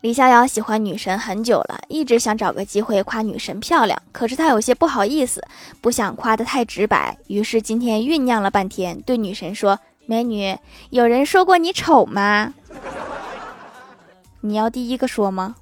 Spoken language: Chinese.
李逍遥喜欢女神很久了，一直想找个机会夸女神漂亮，可是他有些不好意思，不想夸得太直白，于是今天酝酿了半天，对女神说：“美女，有人说过你丑吗？你要第一个说吗？”